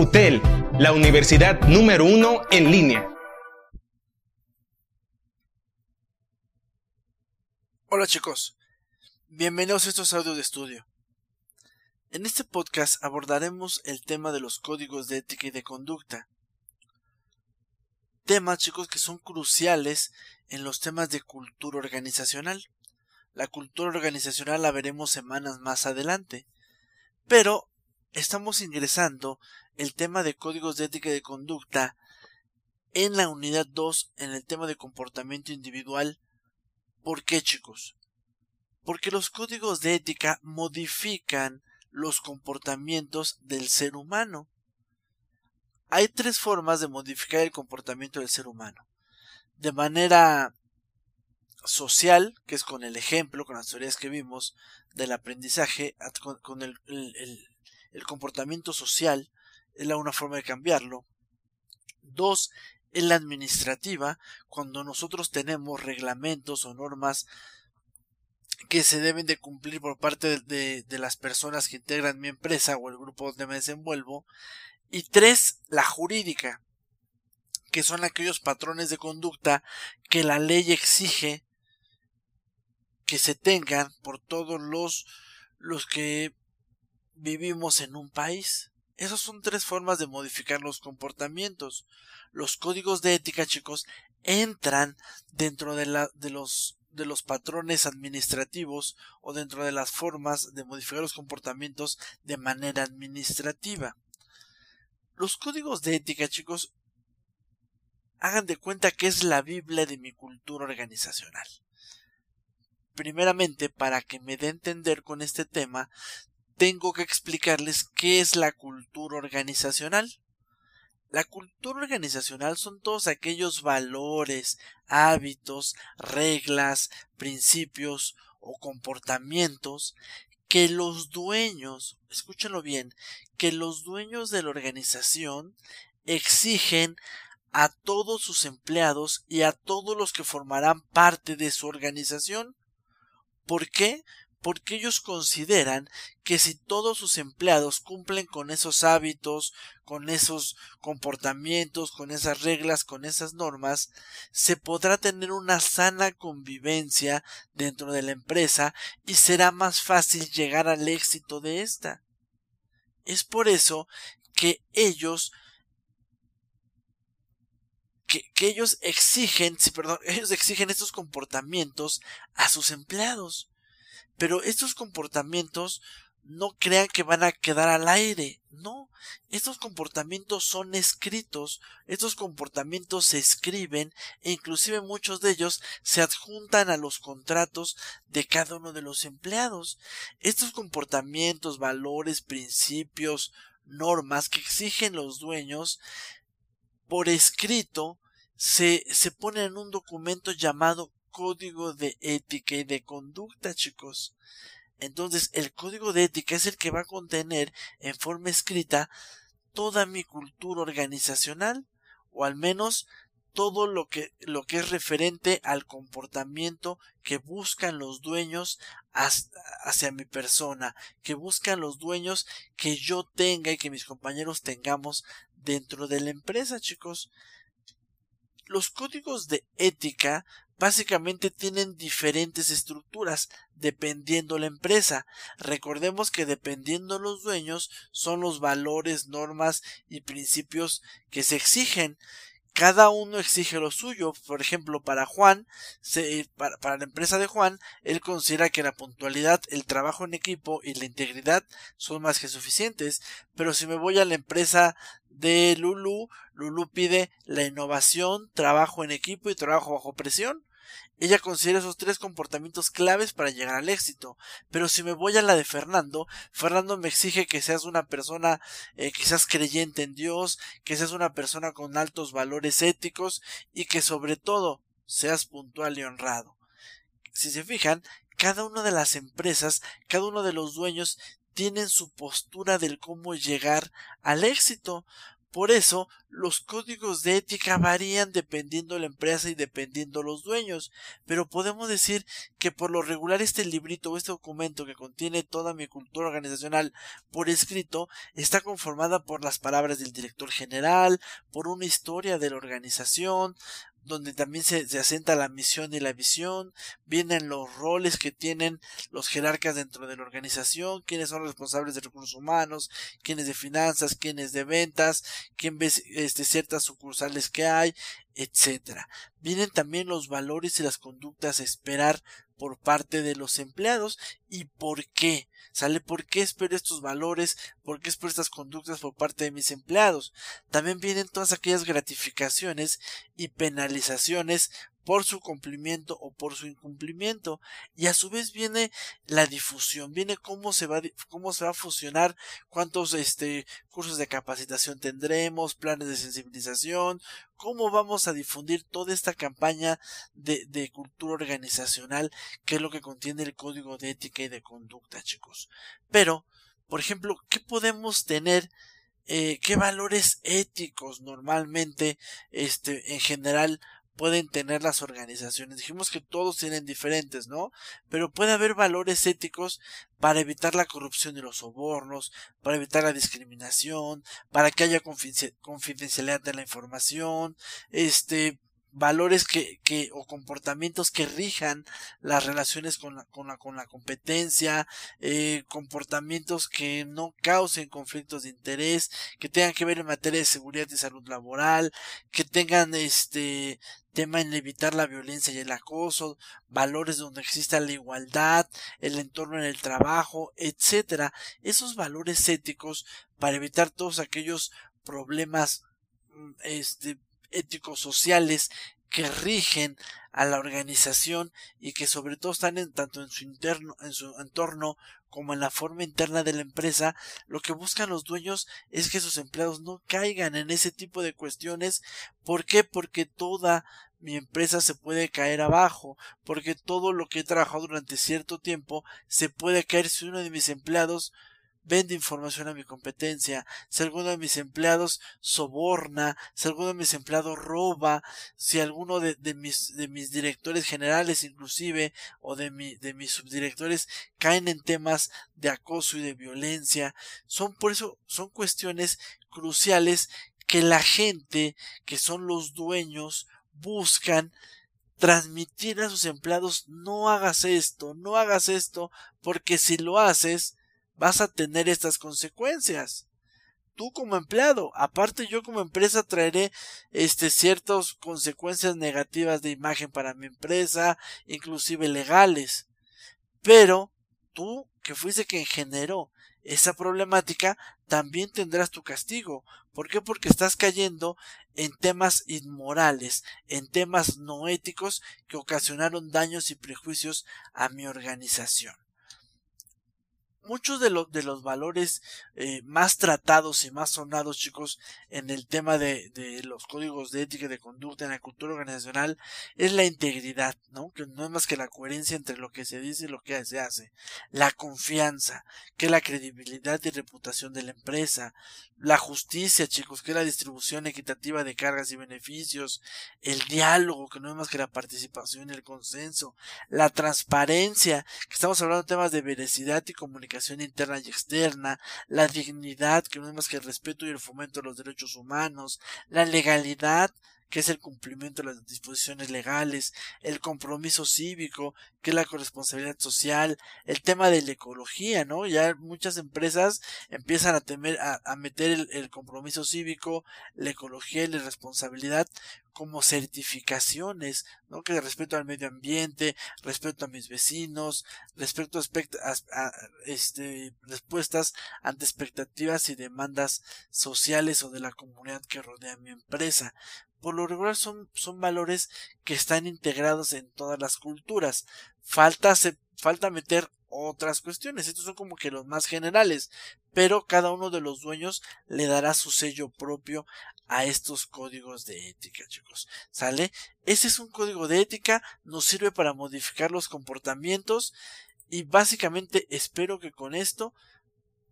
UTEL, la universidad número uno en línea. Hola chicos, bienvenidos a estos audios de estudio. En este podcast abordaremos el tema de los códigos de ética y de conducta. Temas chicos que son cruciales en los temas de cultura organizacional. La cultura organizacional la veremos semanas más adelante. Pero estamos ingresando el tema de códigos de ética y de conducta en la unidad 2 en el tema de comportamiento individual ¿Por qué, chicos? Porque los códigos de ética modifican los comportamientos del ser humano. Hay tres formas de modificar el comportamiento del ser humano. De manera social, que es con el ejemplo, con las teorías que vimos del aprendizaje, con, el, el, comportamiento social, es la una forma de cambiarlo. Dos, en la administrativa, cuando nosotros tenemos reglamentos o normas que se deben de cumplir por parte de, de, las personas que integran mi empresa o el grupo donde me desenvuelvo. Y tres, la jurídica, que son aquellos patrones de conducta que la ley exige que se tengan por todos los, los que vivimos en un país. Esas son tres formas de modificar los comportamientos los códigos de ética, chicos, entran dentro de, los, los patrones administrativos o dentro de las formas de modificar los comportamientos de manera administrativa. Los códigos de ética, chicos, hagan de cuenta que es la Biblia de mi cultura organizacional. Primeramente, para que me dé entender con este tema, tengo que explicarles qué es la cultura organizacional. La cultura organizacional son todos aquellos valores, hábitos, reglas, principios o comportamientos que los dueños, escúchenlo bien, que los dueños de la organización exigen a todos sus empleados y a todos los que formarán parte de su organización. ¿Por qué? Porque ellos consideran que si todos sus empleados cumplen con esos hábitos, con esos comportamientos, con esas reglas, con esas normas, se podrá tener una sana convivencia dentro de la empresa y será más fácil llegar al éxito de esta. Es por eso que ellos que, que, ellos exigen, perdón, ellos exigen estos comportamientos a sus empleados. Pero estos comportamientos no crean que van a quedar al aire. No, estos comportamientos son escritos, estos comportamientos se escriben e inclusive muchos de ellos se adjuntan a los contratos de cada uno de los empleados. Estos comportamientos, valores, principios, normas que exigen los dueños por escrito se, se ponen en un documento llamado código de ética y de conducta, chicos. Entonces, el código de ética es el que va a contener en forma escrita toda mi cultura organizacional, o al menos todo lo que, lo que es referente al comportamiento que buscan los dueños hacia mi persona, que buscan los dueños que yo tenga y que mis compañeros tengamos dentro de la empresa, chicos. Los códigos de ética básicamente tienen diferentes estructuras dependiendo la empresa. Recordemos que dependiendo los dueños son los valores, normas y principios que se exigen. Cada uno exige lo suyo. Por ejemplo, para Juan, para, para, la empresa de Juan, él considera que la puntualidad, el trabajo en equipo y la integridad son más que suficientes. Pero si me voy a la empresa de Lulu, Lulu pide la innovación, trabajo en equipo y trabajo bajo presión. Ella considera esos tres comportamientos claves para llegar al éxito. Pero si me voy a la de Fernando, Fernando me exige que seas una persona eh, que seas creyente en Dios, que seas una persona con altos valores éticos y que sobre todo seas puntual y honrado. Si se fijan, cada una de las empresas, cada uno de los dueños tienen su postura del cómo llegar al éxito. Por eso, los códigos de ética varían dependiendo la empresa y dependiendo los dueños, pero podemos decir que por lo regular este librito o este documento que contiene toda mi cultura organizacional por escrito está conformada por las palabras del director general, por una historia de la organización, donde también se, se, asenta la misión y la visión, vienen los roles que tienen los jerarcas dentro de la organización, quiénes son responsables de recursos humanos, quiénes de finanzas, quiénes de ventas, quién ve este, ciertas sucursales que hay, etcétera. Vienen también los valores y las conductas a esperar por parte de los empleados y por qué. ¿Sale? ¿Por qué espero estos valores? ¿Por qué espero estas conductas por parte de mis empleados? También vienen todas aquellas gratificaciones y penalizaciones por su cumplimiento o por su incumplimiento. Y a su vez viene la difusión viene cómo se va cómo se va a fusionar cuántos este cursos de capacitación tendremos planes de sensibilización cómo vamos a difundir toda esta campaña de, de cultura organizacional que es lo que contiene el código de ética y de conducta chicos. Pero por ejemplo qué podemos tener eh, qué valores éticos normalmente este en general pueden tener las organizaciones. Dijimos que todos tienen diferentes, ¿no? Pero puede haber valores éticos para evitar la corrupción y los sobornos, para evitar la discriminación, para que haya confidencialidad de la información, este, valores que, que o comportamientos que rijan las relaciones con la, con la, con la competencia, eh, comportamientos que no causen conflictos de interés, que tengan que ver en materia de seguridad y salud laboral, que tengan este tema en evitar la violencia y el acoso, valores donde exista la igualdad, el entorno en el trabajo, etcétera, esos valores éticos para evitar todos aquellos problemas mm, este éticos sociales que rigen a la organización y que sobre todo están tanto en su interno, en su entorno como en la forma interna de la empresa, lo que buscan los dueños es que sus empleados no caigan en ese tipo de cuestiones. ¿Por qué? Porque toda mi empresa se puede caer abajo, porque todo lo que he trabajado durante cierto tiempo se puede caer si uno de mis empleados vende información a mi competencia, si alguno de mis empleados soborna, si alguno de mis empleados roba, si alguno de, mis, de mis directores generales inclusive o de, mi, de mis subdirectores caen en temas de acoso y de violencia, son por eso, son cuestiones cruciales que la gente, que son los dueños, buscan transmitir a sus empleados no hagas esto, no hagas esto, porque si lo haces, vas a tener estas consecuencias. Tú como empleado, aparte yo como empresa traeré este ciertas consecuencias negativas de imagen para mi empresa, inclusive legales. Pero tú que fuiste quien generó esa problemática, también tendrás tu castigo. ¿Por qué? Porque estás cayendo en temas inmorales, en temas no éticos que ocasionaron daños y prejuicios a mi organización muchos de, los de los valores eh, más tratados y más sonados, chicos, en el tema de, de, los códigos de ética y de conducta en la cultura organizacional es la integridad, ¿no? Que no es más que la coherencia entre lo que se dice y lo que se hace. La confianza, que es la credibilidad y reputación de la empresa. La justicia, chicos, que es la distribución equitativa de cargas y beneficios. El diálogo, que no es más que la participación y el consenso. La transparencia, que estamos hablando de temas de veracidad y comunicación interna y externa, la dignidad, que no es más que el respeto y el fomento de los derechos humanos, la legalidad, que es el cumplimiento de las disposiciones legales, el compromiso cívico, que es la corresponsabilidad social, el tema de la ecología, ¿no? Ya muchas empresas empiezan a temer, a, meter el, el, compromiso cívico, la ecología y la responsabilidad como certificaciones, ¿no? Que respeto al medio ambiente, respeto a mis vecinos, respeto a, a, este, respuestas ante expectativas y demandas sociales o de la comunidad que rodea mi empresa. Por lo regular son, son valores que están integrados en todas las culturas. Falta, falta meter otras cuestiones. Estos son como que los más generales, pero cada uno de los dueños le dará su sello propio a estos códigos de ética, chicos. ¿Sale? Ese es un código de ética, nos sirve para modificar los comportamientos y básicamente espero que con esto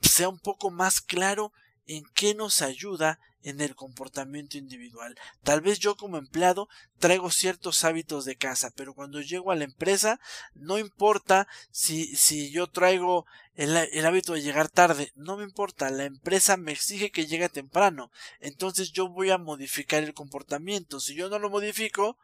sea un poco más claro en qué nos ayuda en el comportamiento individual. Tal vez yo como empleado traigo ciertos hábitos de casa, pero cuando llego a la empresa no importa si, si yo traigo el, el, hábito de llegar tarde, no me importa, la empresa me exige que llegue temprano, entonces yo voy a modificar el comportamiento, si yo no lo modifico,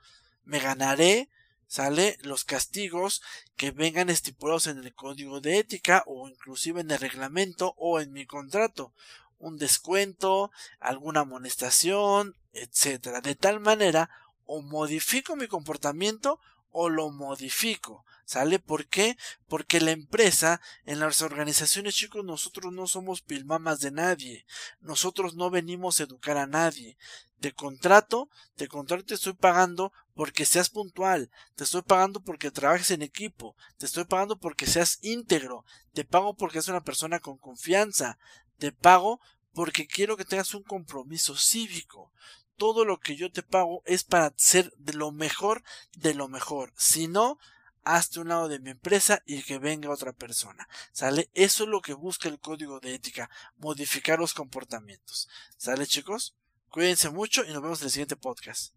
me ganaré sale los castigos que vengan estipulados en el código de ética o inclusive en el reglamento o en mi contrato un descuento, alguna amonestación, etcétera. De tal manera, o modifico mi comportamiento o lo modifico. ¿Sale? ¿Por qué? Porque la empresa, en las organizaciones, chicos, nosotros no somos pilmamas de nadie. Nosotros no venimos a educar a nadie. Te contrato, te contrato te estoy pagando porque seas puntual. Te estoy pagando porque trabajes en equipo. Te estoy pagando porque seas íntegro. Te pago porque eres una persona con confianza. Te pago porque quiero que tengas un compromiso cívico. Todo lo que yo te pago es para ser de lo mejor de lo mejor. Si no, hazte un lado de mi empresa y que venga otra persona. ¿Sale? Eso es lo que busca el código de ética, modificar los comportamientos. ¿Sale chicos? Cuídense mucho y nos vemos en el siguiente podcast.